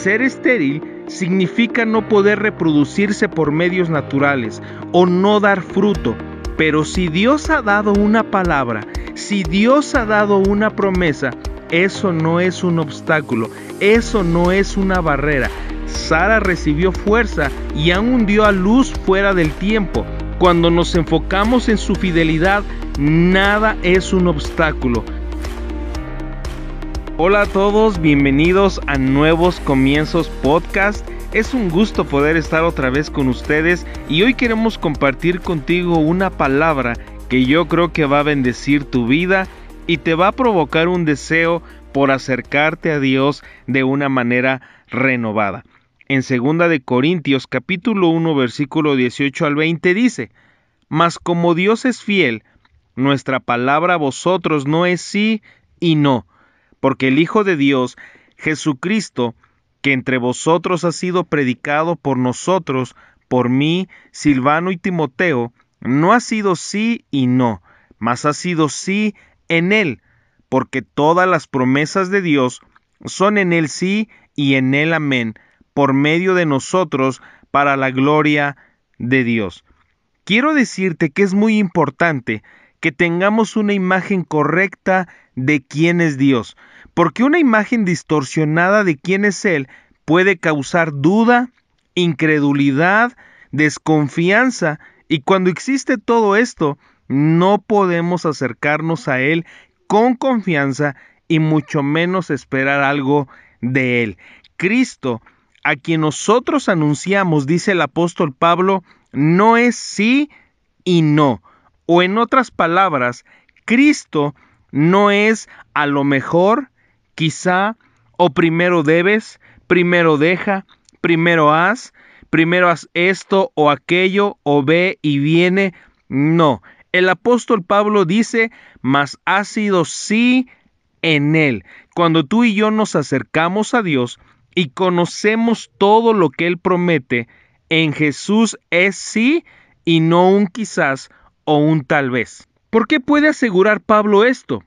ser estéril significa no poder reproducirse por medios naturales o no dar fruto. Pero si Dios ha dado una palabra, si Dios ha dado una promesa, eso no es un obstáculo, eso no es una barrera. Sara recibió fuerza y aún dio a luz fuera del tiempo. Cuando nos enfocamos en su fidelidad, nada es un obstáculo. Hola a todos, bienvenidos a Nuevos Comienzos Podcast. Es un gusto poder estar otra vez con ustedes y hoy queremos compartir contigo una palabra que yo creo que va a bendecir tu vida y te va a provocar un deseo por acercarte a Dios de una manera renovada. En 2 de Corintios capítulo 1 versículo 18 al 20 dice: Mas como Dios es fiel, nuestra palabra a vosotros no es sí y no porque el Hijo de Dios, Jesucristo, que entre vosotros ha sido predicado por nosotros, por mí, Silvano y Timoteo, no ha sido sí y no, mas ha sido sí en él, porque todas las promesas de Dios son en él sí y en él amén, por medio de nosotros, para la gloria de Dios. Quiero decirte que es muy importante que tengamos una imagen correcta de quién es Dios, porque una imagen distorsionada de quién es Él puede causar duda, incredulidad, desconfianza, y cuando existe todo esto, no podemos acercarnos a Él con confianza y mucho menos esperar algo de Él. Cristo, a quien nosotros anunciamos, dice el apóstol Pablo, no es sí y no. O en otras palabras, Cristo no es a lo mejor, quizá, o primero debes, primero deja, primero haz, primero haz esto o aquello, o ve y viene. No, el apóstol Pablo dice, mas ha sido sí en él. Cuando tú y yo nos acercamos a Dios y conocemos todo lo que Él promete, en Jesús es sí y no un quizás o un tal vez. ¿Por qué puede asegurar Pablo esto?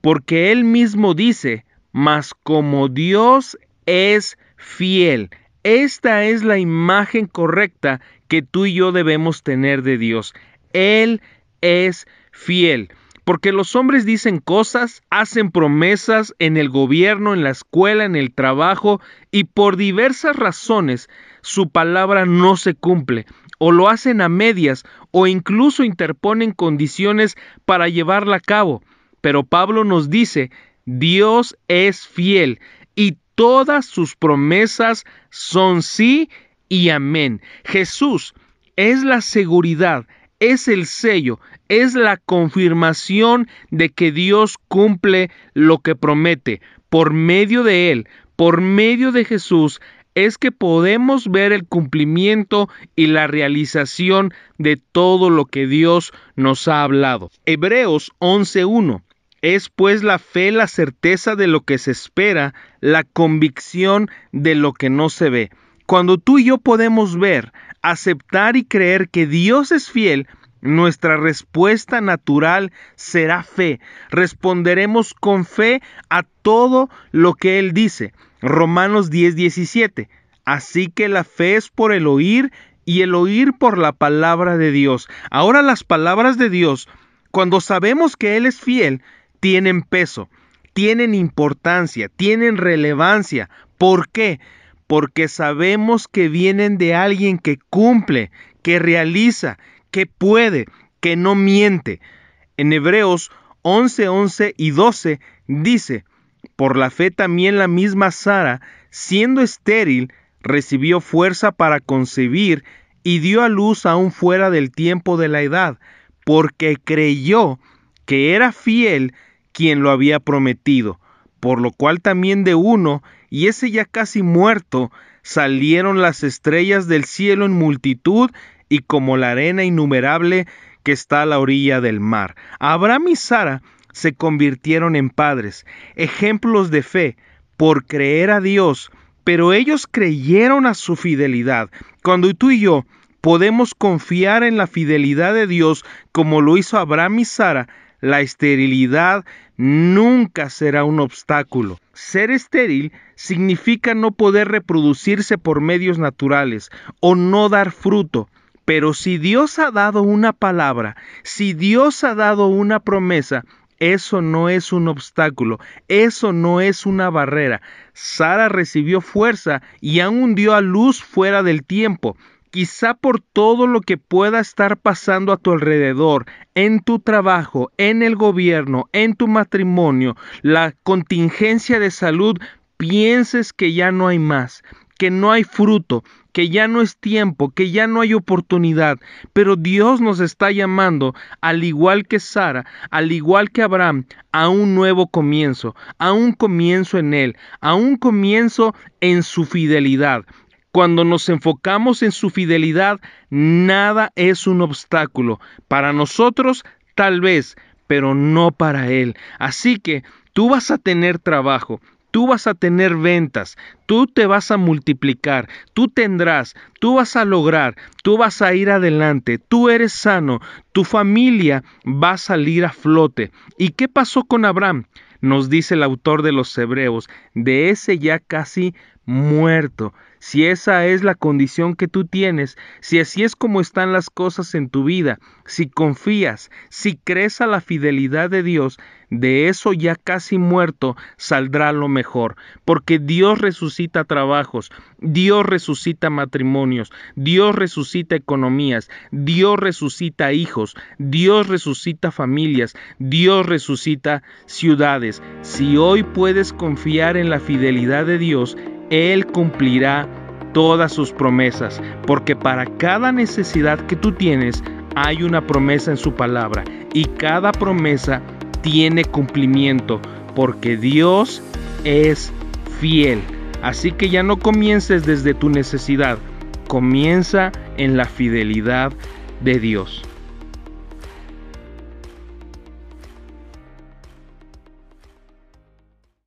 Porque él mismo dice, mas como Dios es fiel. Esta es la imagen correcta que tú y yo debemos tener de Dios. Él es fiel. Porque los hombres dicen cosas, hacen promesas en el gobierno, en la escuela, en el trabajo, y por diversas razones su palabra no se cumple o lo hacen a medias o incluso interponen condiciones para llevarla a cabo. Pero Pablo nos dice, Dios es fiel y todas sus promesas son sí y amén. Jesús es la seguridad, es el sello, es la confirmación de que Dios cumple lo que promete. Por medio de Él, por medio de Jesús, es que podemos ver el cumplimiento y la realización de todo lo que Dios nos ha hablado. Hebreos 11.1 es pues la fe la certeza de lo que se espera, la convicción de lo que no se ve. Cuando tú y yo podemos ver, aceptar y creer que Dios es fiel, nuestra respuesta natural será fe. Responderemos con fe a todo lo que Él dice. Romanos 10, 17. Así que la fe es por el oír y el oír por la palabra de Dios. Ahora las palabras de Dios, cuando sabemos que Él es fiel, tienen peso, tienen importancia, tienen relevancia. ¿Por qué? Porque sabemos que vienen de alguien que cumple, que realiza, que puede, que no miente. En Hebreos 11, 11 y 12 dice, por la fe también la misma Sara, siendo estéril, recibió fuerza para concebir y dio a luz aún fuera del tiempo de la edad, porque creyó que era fiel quien lo había prometido, por lo cual también de uno, y ese ya casi muerto, salieron las estrellas del cielo en multitud y como la arena innumerable que está a la orilla del mar. Abraham y Sara se convirtieron en padres, ejemplos de fe, por creer a Dios, pero ellos creyeron a su fidelidad. Cuando tú y yo podemos confiar en la fidelidad de Dios como lo hizo Abraham y Sara, la esterilidad nunca será un obstáculo. Ser estéril significa no poder reproducirse por medios naturales o no dar fruto. Pero si Dios ha dado una palabra, si Dios ha dado una promesa, eso no es un obstáculo, eso no es una barrera. Sara recibió fuerza y aún dio a luz fuera del tiempo. Quizá por todo lo que pueda estar pasando a tu alrededor, en tu trabajo, en el gobierno, en tu matrimonio, la contingencia de salud, pienses que ya no hay más, que no hay fruto, que ya no es tiempo, que ya no hay oportunidad, pero Dios nos está llamando, al igual que Sara, al igual que Abraham, a un nuevo comienzo, a un comienzo en Él, a un comienzo en su fidelidad. Cuando nos enfocamos en su fidelidad, nada es un obstáculo. Para nosotros, tal vez, pero no para Él. Así que tú vas a tener trabajo, tú vas a tener ventas, tú te vas a multiplicar, tú tendrás, tú vas a lograr, tú vas a ir adelante, tú eres sano, tu familia va a salir a flote. ¿Y qué pasó con Abraham? Nos dice el autor de los Hebreos, de ese ya casi muerto. Si esa es la condición que tú tienes, si así es como están las cosas en tu vida, si confías, si crees a la fidelidad de Dios, de eso ya casi muerto saldrá lo mejor, porque Dios resucita trabajos, Dios resucita matrimonios, Dios resucita economías, Dios resucita hijos, Dios resucita familias, Dios resucita ciudades. Si hoy puedes confiar en la fidelidad de Dios, Él cumplirá todas sus promesas, porque para cada necesidad que tú tienes hay una promesa en su palabra y cada promesa tiene cumplimiento, porque Dios es fiel. Así que ya no comiences desde tu necesidad, comienza en la fidelidad de Dios.